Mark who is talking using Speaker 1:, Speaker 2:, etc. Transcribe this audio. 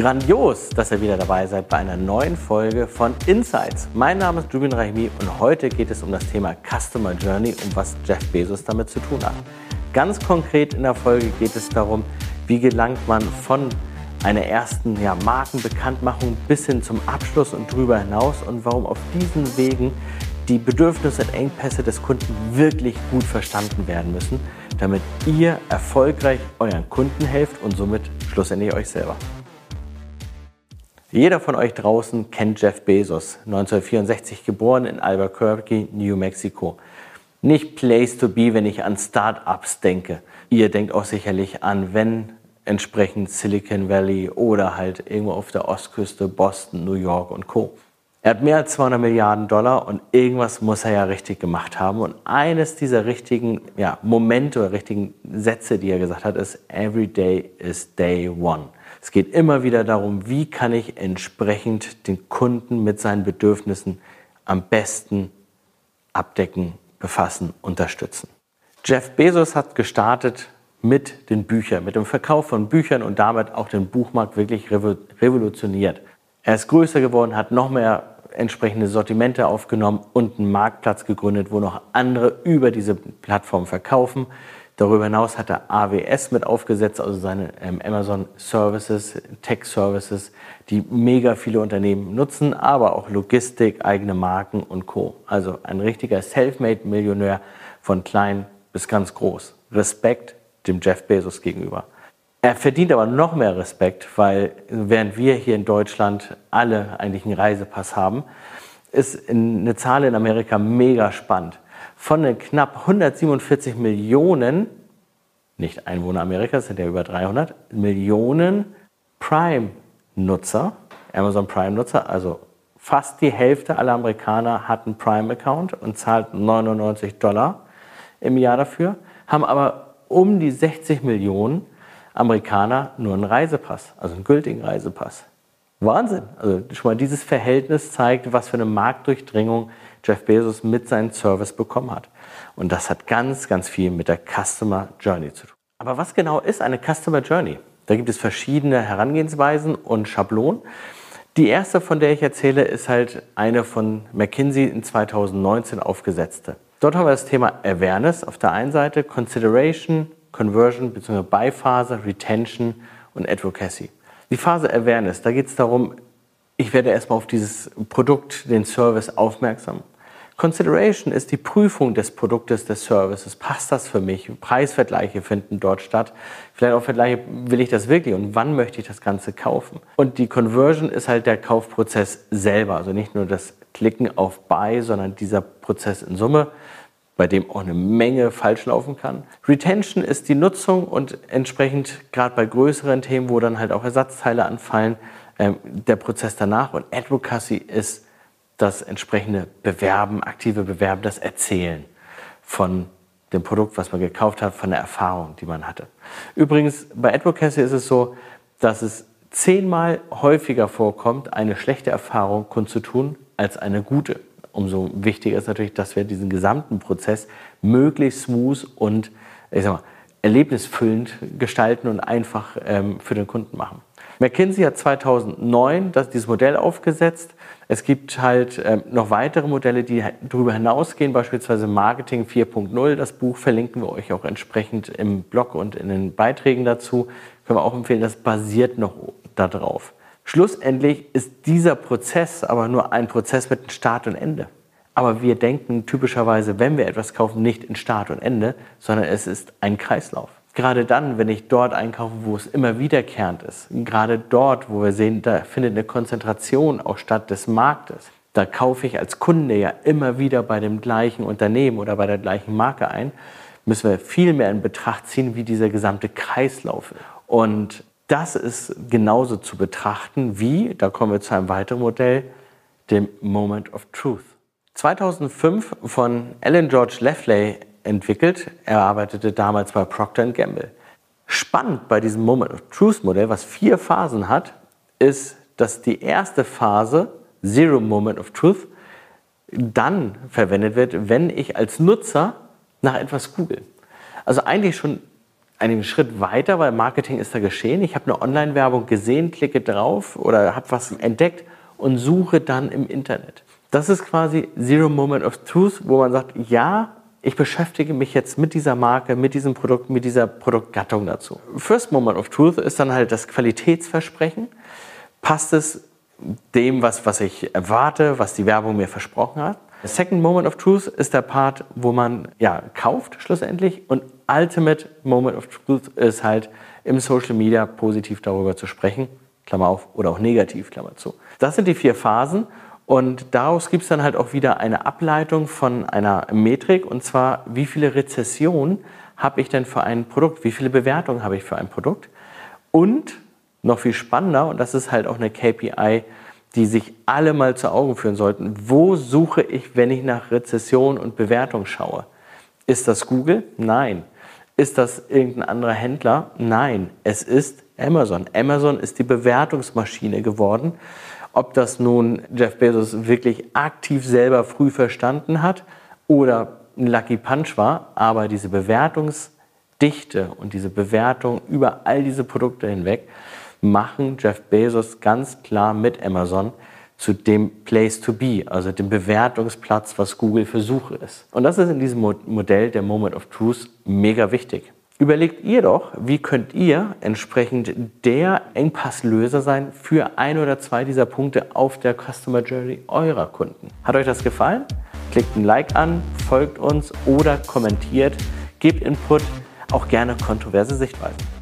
Speaker 1: Grandios, dass ihr wieder dabei seid bei einer neuen Folge von Insights. Mein Name ist Jubin Rahimi und heute geht es um das Thema Customer Journey und was Jeff Bezos damit zu tun hat. Ganz konkret in der Folge geht es darum, wie gelangt man von einer ersten ja, Markenbekanntmachung bis hin zum Abschluss und darüber hinaus und warum auf diesen Wegen die Bedürfnisse und Engpässe des Kunden wirklich gut verstanden werden müssen, damit ihr erfolgreich euren Kunden helft und somit schlussendlich euch selber. Jeder von euch draußen kennt Jeff Bezos, 1964 geboren in Albuquerque, New Mexico. Nicht Place to be, wenn ich an Start-ups denke. Ihr denkt auch sicherlich an, wenn entsprechend Silicon Valley oder halt irgendwo auf der Ostküste, Boston, New York und Co. Er hat mehr als 200 Milliarden Dollar und irgendwas muss er ja richtig gemacht haben. Und eines dieser richtigen ja, Momente oder richtigen Sätze, die er gesagt hat, ist Every day is day one. Es geht immer wieder darum, wie kann ich entsprechend den Kunden mit seinen Bedürfnissen am besten abdecken, befassen, unterstützen. Jeff Bezos hat gestartet mit den Büchern, mit dem Verkauf von Büchern und damit auch den Buchmarkt wirklich revolutioniert. Er ist größer geworden, hat noch mehr entsprechende Sortimente aufgenommen und einen Marktplatz gegründet, wo noch andere über diese Plattform verkaufen. Darüber hinaus hat er AWS mit aufgesetzt, also seine ähm, Amazon Services, Tech Services, die mega viele Unternehmen nutzen, aber auch Logistik, eigene Marken und Co. Also ein richtiger Selfmade-Millionär von klein bis ganz groß. Respekt dem Jeff Bezos gegenüber. Er verdient aber noch mehr Respekt, weil während wir hier in Deutschland alle eigentlich einen Reisepass haben, ist eine Zahl in Amerika mega spannend von den knapp 147 Millionen, nicht Einwohner Amerikas, sind ja über 300, Millionen Prime-Nutzer, Amazon Prime-Nutzer, also fast die Hälfte aller Amerikaner hat einen Prime-Account und zahlt 99 Dollar im Jahr dafür, haben aber um die 60 Millionen Amerikaner nur einen Reisepass, also einen gültigen Reisepass. Wahnsinn. Also schon mal dieses Verhältnis zeigt, was für eine Marktdurchdringung Jeff Bezos mit seinem Service bekommen hat. Und das hat ganz, ganz viel mit der Customer Journey zu tun. Aber was genau ist eine Customer Journey? Da gibt es verschiedene Herangehensweisen und Schablonen. Die erste, von der ich erzähle, ist halt eine von McKinsey in 2019 aufgesetzte. Dort haben wir das Thema Awareness auf der einen Seite, Consideration, Conversion bzw. Beiphase, Retention und Advocacy. Die Phase Awareness, da geht es darum, ich werde erstmal auf dieses Produkt, den Service aufmerksam. Consideration ist die Prüfung des Produktes, des Services. Passt das für mich? Preisvergleiche finden dort statt. Vielleicht auch Vergleiche, will ich das wirklich und wann möchte ich das Ganze kaufen? Und die Conversion ist halt der Kaufprozess selber. Also nicht nur das Klicken auf Buy, sondern dieser Prozess in Summe, bei dem auch eine Menge falsch laufen kann. Retention ist die Nutzung und entsprechend gerade bei größeren Themen, wo dann halt auch Ersatzteile anfallen, ähm, der Prozess danach. Und Advocacy ist das entsprechende Bewerben, aktive Bewerben, das Erzählen von dem Produkt, was man gekauft hat, von der Erfahrung, die man hatte. Übrigens, bei Advocacy ist es so, dass es zehnmal häufiger vorkommt, eine schlechte Erfahrung kundzutun, als eine gute. Umso wichtiger ist natürlich, dass wir diesen gesamten Prozess möglichst smooth und ich sag mal, erlebnisfüllend gestalten und einfach ähm, für den Kunden machen. McKinsey hat 2009 das, dieses Modell aufgesetzt. Es gibt halt ähm, noch weitere Modelle, die darüber hinausgehen, beispielsweise Marketing 4.0. Das Buch verlinken wir euch auch entsprechend im Blog und in den Beiträgen dazu. Können wir auch empfehlen, das basiert noch darauf. Schlussendlich ist dieser Prozess aber nur ein Prozess mit einem Start und Ende. Aber wir denken typischerweise, wenn wir etwas kaufen, nicht in Start und Ende, sondern es ist ein Kreislauf. Gerade dann, wenn ich dort einkaufe, wo es immer wiederkehrend ist, gerade dort, wo wir sehen, da findet eine Konzentration auch statt des Marktes, da kaufe ich als Kunde ja immer wieder bei dem gleichen Unternehmen oder bei der gleichen Marke ein, müssen wir viel mehr in Betracht ziehen, wie dieser gesamte Kreislauf ist. Und das ist genauso zu betrachten wie, da kommen wir zu einem weiteren Modell, dem Moment of Truth. 2005 von Alan George Lefley entwickelt. Er arbeitete damals bei Procter Gamble. Spannend bei diesem Moment of Truth Modell, was vier Phasen hat, ist, dass die erste Phase, Zero Moment of Truth, dann verwendet wird, wenn ich als Nutzer nach etwas google. Also eigentlich schon einen Schritt weiter, weil Marketing ist da geschehen. Ich habe eine Online-Werbung gesehen, klicke drauf oder habe was entdeckt und suche dann im Internet. Das ist quasi Zero Moment of Truth, wo man sagt, ja, ich beschäftige mich jetzt mit dieser Marke, mit diesem Produkt, mit dieser Produktgattung dazu. First Moment of Truth ist dann halt das Qualitätsversprechen. Passt es dem, was, was ich erwarte, was die Werbung mir versprochen hat? Second Moment of Truth ist der Part, wo man ja kauft schlussendlich und Ultimate Moment of Truth ist halt im Social Media positiv darüber zu sprechen, Klammer auf, oder auch negativ, Klammer zu. Das sind die vier Phasen und daraus gibt es dann halt auch wieder eine Ableitung von einer Metrik und zwar, wie viele Rezessionen habe ich denn für ein Produkt, wie viele Bewertungen habe ich für ein Produkt und noch viel spannender, und das ist halt auch eine KPI, die sich alle mal zu Augen führen sollten. Wo suche ich, wenn ich nach Rezession und Bewertung schaue? Ist das Google? Nein. Ist das irgendein anderer Händler? Nein. Es ist Amazon. Amazon ist die Bewertungsmaschine geworden. Ob das nun Jeff Bezos wirklich aktiv selber früh verstanden hat oder ein Lucky Punch war, aber diese Bewertungsdichte und diese Bewertung über all diese Produkte hinweg machen Jeff Bezos ganz klar mit Amazon zu dem Place to be, also dem Bewertungsplatz, was Google für Suche ist. Und das ist in diesem Modell der Moment of Truth mega wichtig. Überlegt ihr doch, wie könnt ihr entsprechend der Engpasslöser sein für ein oder zwei dieser Punkte auf der Customer Journey eurer Kunden. Hat euch das gefallen? Klickt ein Like an, folgt uns oder kommentiert, gebt Input, auch gerne kontroverse Sichtweisen.